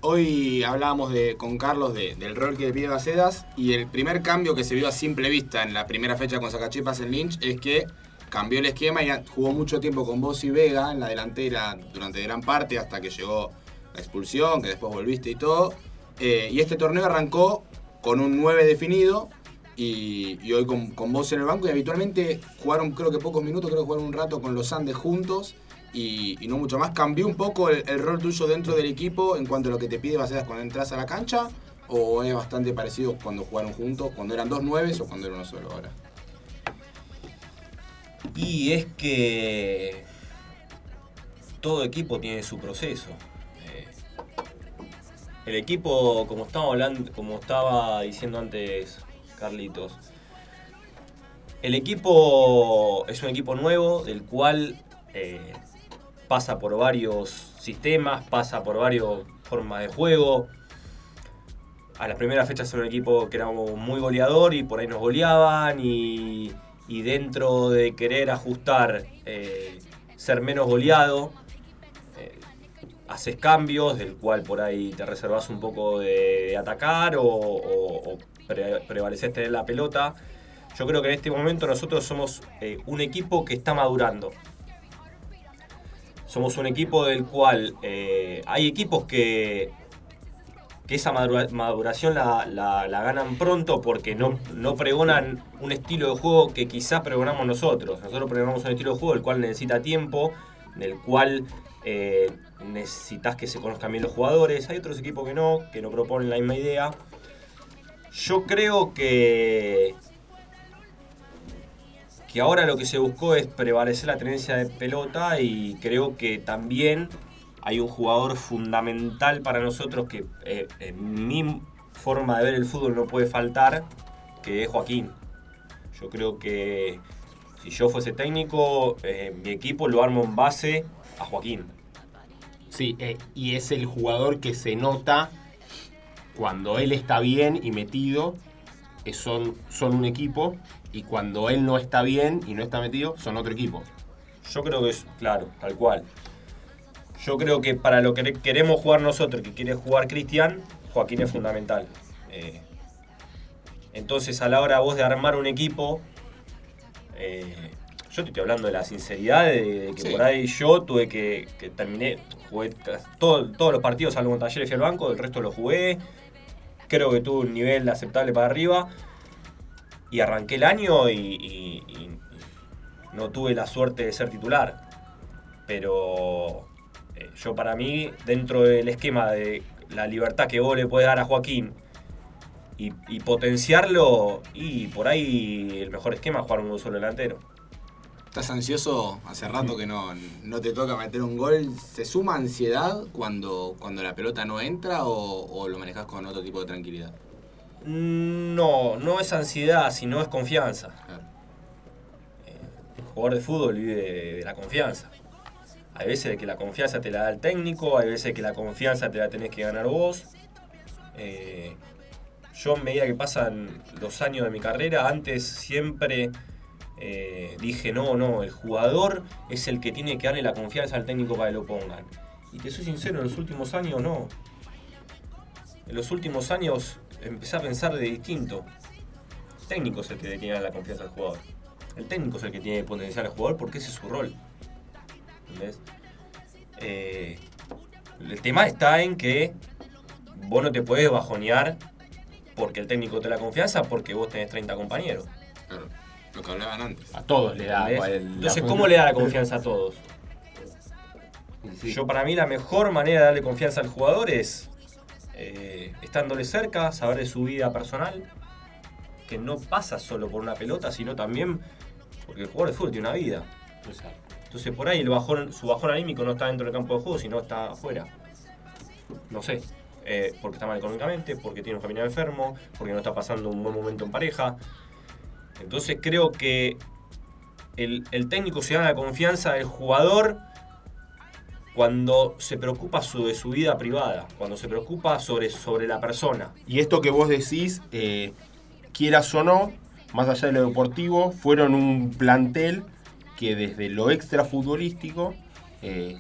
Speaker 3: Hoy hablábamos de, con Carlos de- del rol que le pide Bacedas y el primer cambio que se vio a simple vista en la primera fecha con Sacachipas en Lynch es que cambió el esquema y jugó mucho tiempo con vos y Vega en la delantera durante gran parte hasta que llegó la expulsión, que después volviste y todo. Eh, y este torneo arrancó con un 9 definido y, hoy con, con vos en el banco y habitualmente jugaron creo que pocos minutos, creo que jugaron un rato con los Andes juntos y, no mucho más. ¿Cambió un poco el, el rol tuyo dentro del equipo en cuanto a lo que te pide Bacedas cuando entras a la cancha? ¿O es bastante parecido cuando jugaron juntos, cuando eran dos nueves o cuando era uno solo ahora?
Speaker 2: Y es que todo equipo tiene su proceso. Eh, el equipo, como estaba hablando, como estaba diciendo antes Carlitos, el equipo es un equipo nuevo del cual eh, pasa por varios sistemas, pasa por varias formas de juego. A las primeras fechas era un equipo que era muy goleador y por ahí nos goleaban y, dentro de querer ajustar, eh, ser menos goleado, eh, haces cambios del cual por ahí te reservas un poco de, atacar o, o, o pre- prevaleces tener la pelota. Yo creo que en este momento nosotros somos eh, un equipo que está madurando. Somos un equipo del cual eh, hay equipos que, que esa madura- maduración la, la- la ganan pronto porque no, no pregonan un estilo de juego que quizás pregonamos nosotros. Nosotros pregonamos un estilo de juego el cual necesita tiempo, del cual eh, necesitas que se conozcan bien los jugadores. Hay otros equipos que no, que no proponen la misma idea. Yo creo que que ahora lo que se buscó es prevalecer la tenencia de pelota y creo que también hay un jugador fundamental para nosotros que eh, en mi forma de ver el fútbol no puede faltar, que es Joaquín. Yo creo que si yo fuese técnico, eh, mi equipo lo armo en base a Joaquín.
Speaker 1: Sí, eh, y es el jugador que se nota cuando él está bien y metido, son, son un equipo, y cuando él no está bien y no está metido, son otro equipo.
Speaker 2: Yo creo que es, claro, tal cual. Yo creo que para lo que queremos jugar nosotros, que quiere jugar Cristian, Joaquín es fundamental. Eh, entonces, a la hora vos de armar un equipo, eh, yo te estoy hablando de la sinceridad, de, de que
Speaker 3: Sí.
Speaker 2: por ahí yo tuve que, que terminé, jugué todo- todos los partidos, salvo con Talleres y el banco, el resto lo jugué. Creo que tuve un nivel aceptable para arriba. Y arranqué el año y, y- y- y no tuve la suerte de ser titular. Pero eh, yo para mí, dentro del esquema de la libertad que vos le podés dar a Joaquín y, y potenciarlo, y por ahí el mejor esquema es jugar un solo delantero.
Speaker 3: ¿Estás ansioso? Hace rato que no, no te toca meter un gol. ¿Se suma ansiedad cuando, cuando la pelota no entra o, o lo manejas con otro tipo de tranquilidad?
Speaker 2: No, no es ansiedad, sino es confianza.
Speaker 3: Claro.
Speaker 2: El jugador de fútbol vive de, la confianza. Hay veces que la confianza te la da el técnico, hay veces que la confianza te la tenés que ganar vos. Eh, yo a medida que pasan los años de mi carrera, antes siempre eh, dije, no, no, el jugador es el que tiene que darle la confianza al técnico para que lo pongan. Y te soy sincero, en los últimos años no. En los últimos años empecé a pensar de distinto. El técnico es el que tiene la confianza al jugador. El técnico es el que tiene que potenciar al jugador porque ese es su rol. ¿Entendés? Eh, el tema está en que vos no te puedes bajonear porque el técnico te da la confianza porque vos tenés 30 compañeros.
Speaker 3: Claro. Lo que hablaban antes.
Speaker 1: A todos le da.
Speaker 2: Entonces, ¿cómo le da la confianza a todos?
Speaker 1: Sí.
Speaker 2: Yo para mí la mejor manera de darle confianza al jugador es eh, estándole cerca, saber de su vida personal, que no pasa solo por una pelota, sino también porque el jugador de fútbol tiene una vida. Entonces por ahí el bajón, su bajón anímico no está dentro del campo de juego, sino está afuera. No sé. eh, porque está mal económicamente, porque tiene un familiar enfermo, porque no está pasando un buen momento en pareja. Entonces creo que el, el técnico se gana la confianza del jugador cuando se preocupa su- de su vida privada, cuando se preocupa sobre, sobre la persona.
Speaker 1: Y esto que vos decís, eh, quieras o no, más allá de lo deportivo, fueron un plantel que desde lo extra futbolístico eh,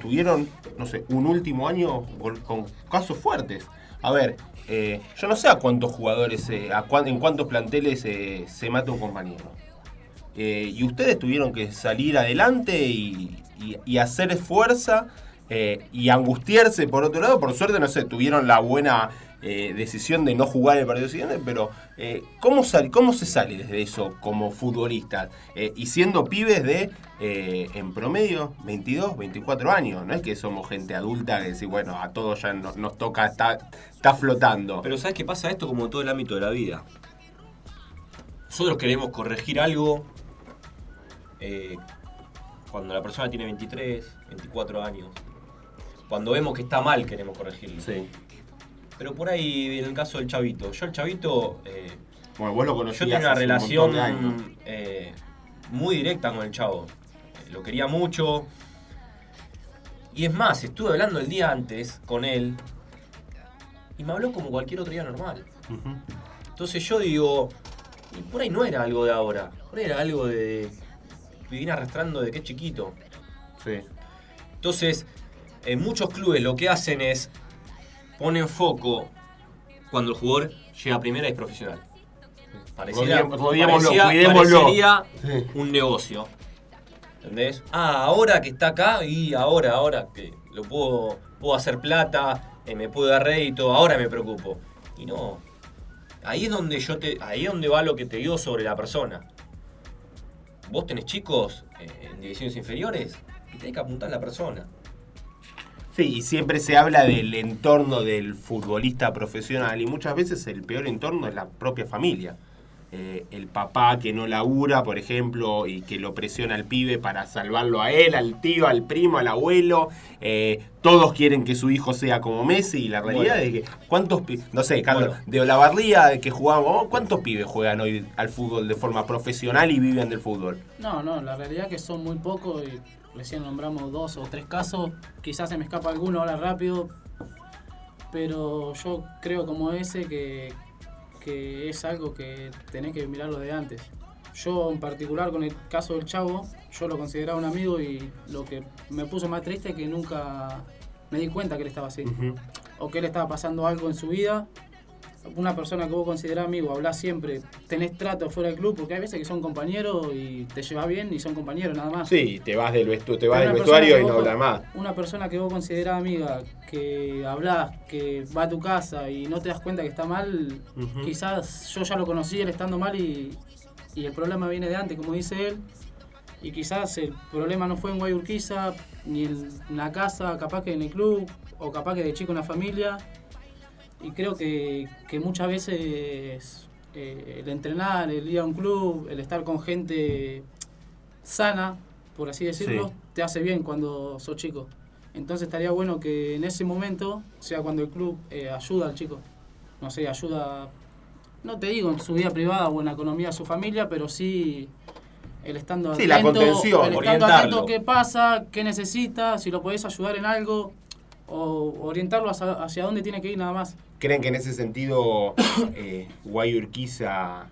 Speaker 1: tuvieron, no sé, un último año con, casos fuertes. A ver, eh, yo no sé a cuántos jugadores, eh, a cuán- en cuántos planteles se mata un compañero. Y ustedes tuvieron que salir adelante y, y- hacer fuerza eh, y angustiarse por otro lado. Por suerte, no sé, tuvieron la buena eh, decisión de no jugar el partido siguiente, pero eh, ¿cómo, sal- ¿cómo se sale desde eso como futbolista? Eh, y siendo pibes de, en promedio, 22, 24 años, no es que somos gente adulta que decir, bueno, a todos ya no- nos toca, está, está flotando.
Speaker 2: Pero ¿sabes qué pasa esto como todo el ámbito de la vida? Nosotros queremos corregir algo cuando la persona tiene 23, 24 años. Cuando vemos que está mal queremos corregirlo.
Speaker 1: Sí.
Speaker 2: Pero por ahí, en el caso del chavito, yo el chavito, eh,
Speaker 1: Bueno, vos lo
Speaker 2: yo
Speaker 1: conocías
Speaker 2: tenía una
Speaker 1: un
Speaker 2: relación eh, muy directa con el chavo. Eh, Lo quería mucho. Y es más, estuve hablando el día antes con él y me habló como cualquier otro día normal. Entonces yo digo, y por ahí no era algo de ahora, por ahí era algo de viene arrastrando de que es chiquito.
Speaker 1: Sí.
Speaker 2: Entonces, en muchos clubes lo que hacen es ponen foco cuando el jugador llega a primera y es profesional. Pareciera,
Speaker 1: rodiémoslo,
Speaker 2: parecía- parecería
Speaker 1: Sí.
Speaker 2: un negocio. ¿Entendés? Ah, ahora que está acá y ahora, ahora que lo puedo, puedo hacer plata, eh, me puedo dar rédito, ahora me preocupo. Y no. Ahí es donde yo te. Ahí es donde va lo que te digo sobre la persona. Vos tenés chicos eh, en divisiones inferiores y tenés que apuntar a la persona.
Speaker 1: Sí, y siempre se habla del entorno del futbolista profesional y muchas veces el peor entorno es la propia familia. Eh, el papá que no labura, por ejemplo, y que lo presiona al pibe para salvarlo a él, al tío, al primo, al abuelo. Eh, todos quieren que su hijo sea como Messi y la realidad
Speaker 2: Bueno.
Speaker 1: es que cuántos no sé, Carlos,
Speaker 2: Bueno.
Speaker 1: de Olavarría que jugábamos, ¿cuántos pibes juegan hoy al fútbol de forma profesional y viven del fútbol?
Speaker 4: No, no, la realidad es que son muy pocos y recién nombramos dos o tres casos. Quizás se me escapa alguno ahora rápido, pero yo creo como ese que, que es algo que tenés que mirarlo de antes. Yo en particular con el caso del chavo, yo lo consideraba un amigo y lo que me puso más triste es que nunca me di cuenta que él estaba así. O que él estaba pasando algo en su vida. Una persona que vos considerás amigo, hablás siempre, tenés trato fuera del club, porque hay veces que son compañeros y te llevas bien y son compañeros nada más.
Speaker 1: Sí, te vas del, vestu- te vas del vestuario y no hablas más.
Speaker 4: Una persona que vos considerás amiga, que hablás, que va a tu casa y no te das cuenta que está mal, quizás yo ya lo conocí él estando mal y, y el problema viene de antes, como dice él. Y quizás el problema no fue en Guayurquiza, ni en la casa, capaz que en el club, o capaz que de chico en la familia. Y creo que, que muchas veces eh, el entrenar, el ir a un club, el estar con gente sana, por así decirlo,
Speaker 1: Sí.
Speaker 4: te hace bien cuando sos chico. Entonces estaría bueno que en ese momento sea cuando el club eh, ayuda al chico. No sé, ayuda, no te digo en su vida privada o en la economía de su familia, pero sí el estando
Speaker 1: Sí, la contención,
Speaker 4: el estando atento qué pasa, qué necesita, si lo podés ayudar en algo o orientarlo hacia, hacia dónde tiene que ir nada más.
Speaker 1: ¿Creen que en ese sentido eh, Guayurquiza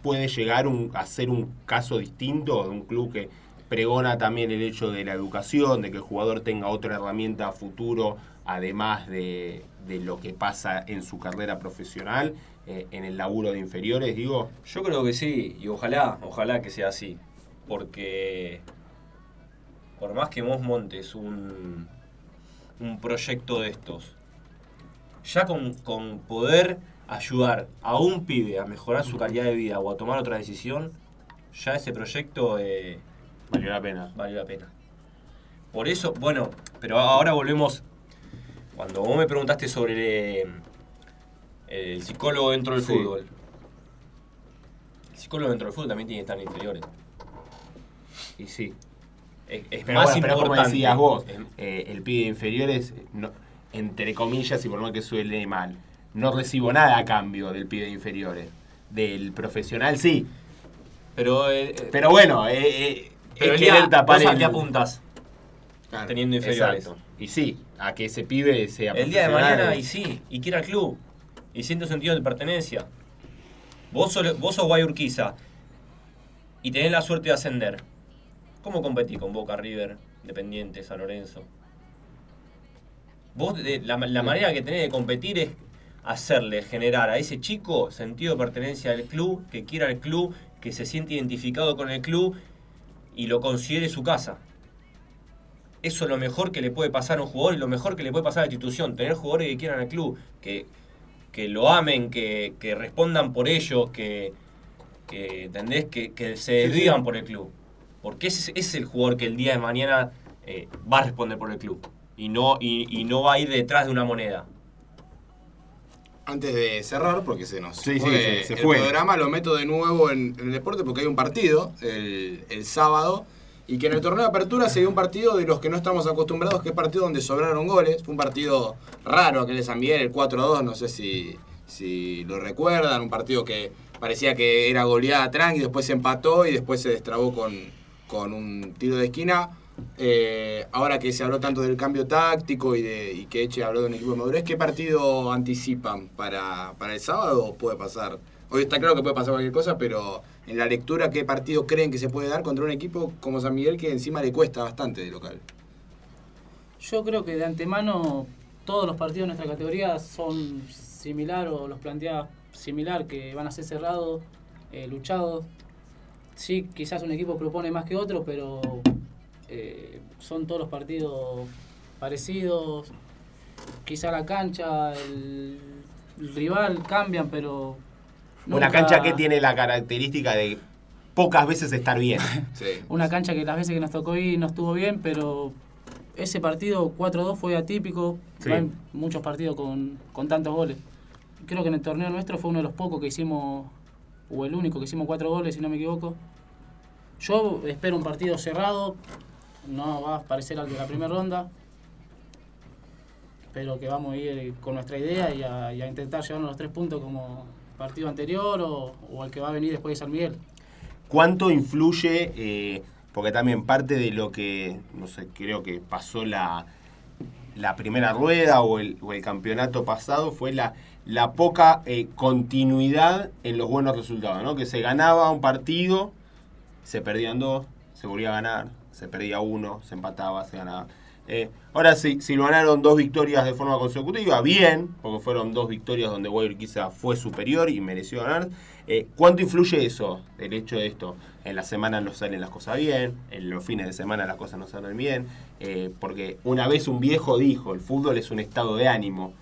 Speaker 1: puede llegar a ser un caso distinto de un club que pregona también el hecho de la educación, de que el jugador tenga otra herramienta a futuro, además de, de lo que pasa en su carrera profesional, eh, en el laburo de inferiores, digo?
Speaker 2: Yo creo que sí, y ojalá, ojalá que sea así. Porque por más que vos montes un, un proyecto de estos, ya con, con poder ayudar a un pibe a mejorar su calidad de vida o a tomar otra decisión, ya ese proyecto eh,
Speaker 1: Valió la pena.
Speaker 2: vale la pena. Por eso, bueno, pero ahora volvemos. Cuando vos me preguntaste sobre eh, el psicólogo dentro del
Speaker 1: Sí.
Speaker 2: fútbol. El psicólogo dentro del fútbol también tiene que estar en inferiores.
Speaker 1: Y sí.
Speaker 2: Es, es
Speaker 1: Pero,
Speaker 2: más
Speaker 1: bueno, pero como
Speaker 2: importante.
Speaker 1: decías vos, eh, el pibe de inferiores, no- entre comillas, y por más que suele mal, no recibo nada a cambio del pibe de inferiores. Del profesional sí.
Speaker 2: pero eh, eh,
Speaker 1: Pero bueno, eh, eh,
Speaker 2: pero
Speaker 1: es
Speaker 2: el
Speaker 1: querer tapar el-
Speaker 2: apuntas
Speaker 3: Claro.
Speaker 2: teniendo inferiores.
Speaker 1: Exacto. Y sí, a que ese pibe sea
Speaker 2: El día de mañana, y sí, y quiere al club, y siente sentido de pertenencia. Vos, sos- vos sos Guayurquiza y tenés la suerte de ascender. ¿Cómo competís con Boca, River, Independiente, San Lorenzo? Vos, de- la, la manera que tenés de competir es hacerle generar a ese chico sentido de pertenencia al club, que quiera el club, que se siente identificado con el club y lo considere su casa. Eso es lo mejor que le puede pasar a un jugador y lo mejor que le puede pasar a la institución. Tener jugadores que quieran al club, que, que lo amen, que, que respondan por ellos, que, que ¿entendés? Que, que se desvivan por el club. Porque ese es el jugador que el día de mañana eh, va a responder por el club. Y no, y, y no va a ir detrás de una moneda.
Speaker 3: Antes de cerrar, porque se nos
Speaker 1: Sí, sí,
Speaker 3: fue
Speaker 1: se- se
Speaker 3: el
Speaker 1: fue.
Speaker 3: programa, lo meto de nuevo en, en el deporte porque hay un partido el, el sábado y que en el torneo de apertura se dio un partido de los que no estamos acostumbrados, que es partido donde sobraron goles. Fue un partido raro aquel de San Miguel, el 4-2, no sé si, si lo recuerdan, un partido que parecía que era goleada tranqui, después se empató y después se destrabó con, con un tiro de esquina. Eh, ahora que se habló tanto del cambio táctico y, que Eche habló de un equipo de madurez, ¿qué partido anticipan para, para el sábado o puede pasar? Hoy está claro que puede pasar cualquier cosa, pero en la lectura, ¿qué partido creen que se puede dar contra un equipo como San Miguel que encima le cuesta bastante de local?
Speaker 4: Yo creo que de antemano todos los partidos de nuestra categoría son similar o los plantea similar, que van a ser cerrados, eh, luchados. Sí, quizás un equipo propone más que otro, pero eh, son todos los partidos parecidos. Quizá la cancha, el, el rival cambian, pero...
Speaker 1: Una cancha que tiene la característica de pocas veces estar bien. [laughs]
Speaker 3: Sí.
Speaker 4: Una cancha que las veces que nos tocó ir no estuvo bien, pero ese partido 4-2 fue atípico.
Speaker 1: Sí.
Speaker 4: No hay muchos partidos con, con tantos goles. Creo que en el torneo nuestro fue uno de los pocos que hicimos, o el único que hicimos cuatro goles, si no me equivoco. Yo espero un partido cerrado, no va a parecer al de la primera ronda, pero que vamos a ir con nuestra idea y a, y a intentar llevarnos los tres puntos como partido anterior o, el que va a venir después de San Miguel.
Speaker 1: ¿Cuánto influye? eh, porque también parte de lo que, no sé, creo que pasó la, la primera rueda o el, o el campeonato pasado fue la, la poca eh, continuidad en los buenos resultados, ¿no? Que se ganaba un partido, se perdían dos, se volvía a ganar, se perdía uno, se empataba, se ganaba. Eh, ahora sí, si ganaron dos victorias de forma consecutiva, bien, porque fueron dos victorias donde Guayurquiza fue superior y mereció ganar. Eh, ¿Cuánto influye eso, el hecho de esto? En la semana no salen las cosas bien, en los fines de semana las cosas no salen bien, eh, porque una vez un viejo dijo, el fútbol es un estado de ánimo.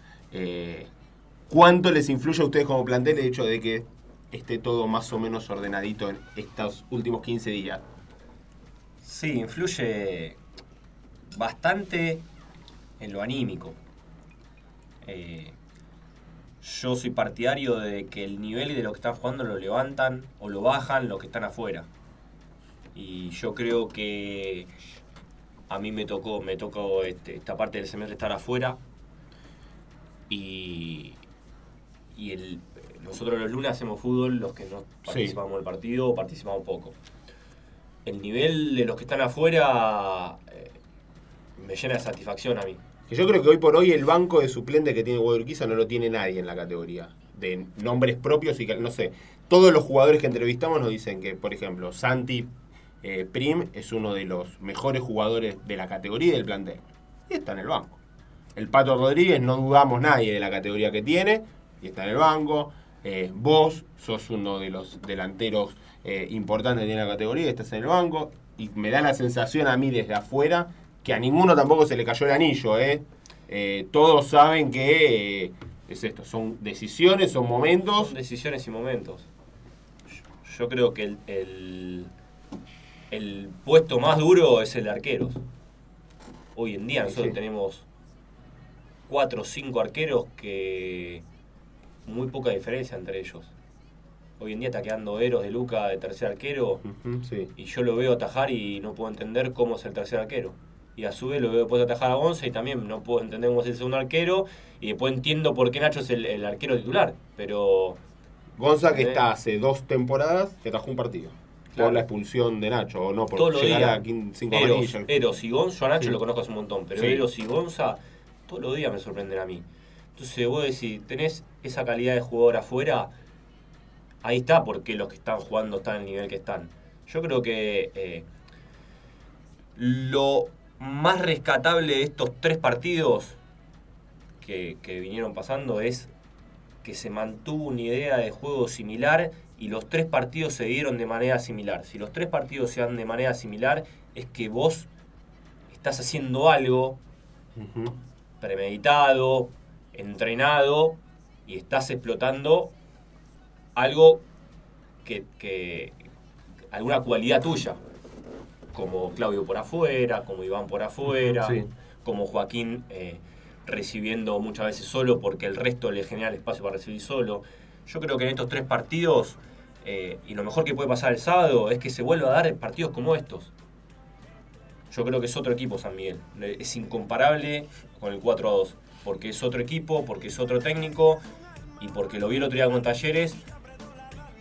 Speaker 1: ¿Cuánto les influye a ustedes como plantel el hecho de que esté todo más o menos ordenadito en estos últimos 15 días?
Speaker 2: Sí, influye bastante en lo anímico. Eh, yo soy partidario de que el nivel de lo que están jugando lo levantan o lo bajan los que están afuera. Y yo creo que a mí me tocó, me tocó este, esta parte del semestre estar afuera. Y, y el, nosotros los lunes hacemos fútbol, los que no participamos del partido o participamos poco. El nivel de los que están afuera eh, me llena de satisfacción a mí.
Speaker 1: Yo creo que hoy por hoy el banco de suplente que tiene Guadalquivir no lo tiene nadie en la categoría. De nombres propios y que, no sé, todos los jugadores que entrevistamos nos dicen que, por ejemplo, Santi eh, Prim es uno de los mejores jugadores de la categoría y del plantel. Y está en el banco. El Pato Rodríguez, no dudamos nadie de la categoría que tiene, y está en el banco. Eh, vos sos uno de los delanteros eh, importantes tiene la categoría, estás en el banco. Y me da la sensación a mí desde afuera que a ninguno tampoco se le cayó el anillo. ¿eh? Eh, todos saben que es esto, son decisiones, son momentos.
Speaker 2: Son decisiones y momentos. Yo, yo creo que el, el, el puesto más duro es el de arqueros. Hoy en día nosotros
Speaker 1: Sí.
Speaker 2: tenemos cuatro o cinco arqueros que muy poca diferencia entre ellos. Hoy en día está quedando Eros de Luca de tercer arquero
Speaker 1: sí.
Speaker 2: y yo lo veo atajar y no puedo entender cómo es el tercer arquero. Y a su vez lo veo después atajar a Gonza y también no puedo entender cómo es el segundo arquero. Y después entiendo por qué Nacho es el, el arquero titular. Pero
Speaker 1: Gonza que
Speaker 2: Eh.
Speaker 1: está hace dos temporadas que atajó un partido.
Speaker 2: Claro.
Speaker 1: Por la expulsión de Nacho, o no, por
Speaker 2: todos
Speaker 1: llegar
Speaker 2: días.
Speaker 1: a quin- cinco
Speaker 2: Eros,
Speaker 1: amarillas.
Speaker 2: Eros y Gonza, yo a Nacho
Speaker 1: Sí.
Speaker 2: lo conozco hace un montón, pero
Speaker 1: Sí.
Speaker 2: Eros y Gonza todos los días me sorprenden a mí. Entonces vos decís, tenés esa calidad de jugador afuera, ahí está porque los que están jugando están al nivel que están. Yo creo que eh, lo más rescatable de estos tres partidos que, que vinieron pasando es que se mantuvo una idea de juego similar y los tres partidos se dieron de manera similar. Si los tres partidos se dan de manera similar, es que vos estás haciendo algo premeditado, entrenado y estás explotando algo que, que- alguna cualidad tuya, como Claudio por afuera, como Iván por afuera,
Speaker 5: Sí.
Speaker 2: como Joaquín eh, recibiendo muchas veces solo porque el resto le genera el espacio para recibir solo. Yo creo que en estos tres partidos, eh, y lo mejor que puede pasar el sábado, es que se vuelva a dar partidos como estos. Yo creo que es otro equipo San Miguel. Es incomparable con el 4 a 2. Porque es otro equipo, porque es otro técnico y porque lo vi el otro día con Talleres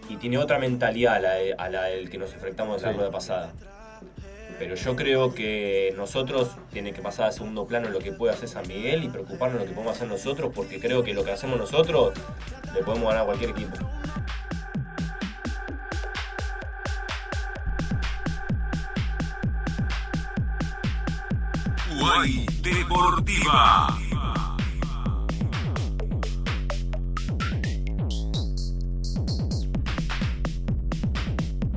Speaker 2: y tiene otra mentalidad a la, de- a la del que nos enfrentamos en la
Speaker 5: Sí.
Speaker 2: rueda pasada. Pero yo creo que nosotros tiene que pasar a segundo plano lo que puede hacer San Miguel y preocuparnos lo que podemos hacer nosotros porque creo que lo que hacemos nosotros le podemos ganar a cualquier equipo.
Speaker 6: Guay Deportiva.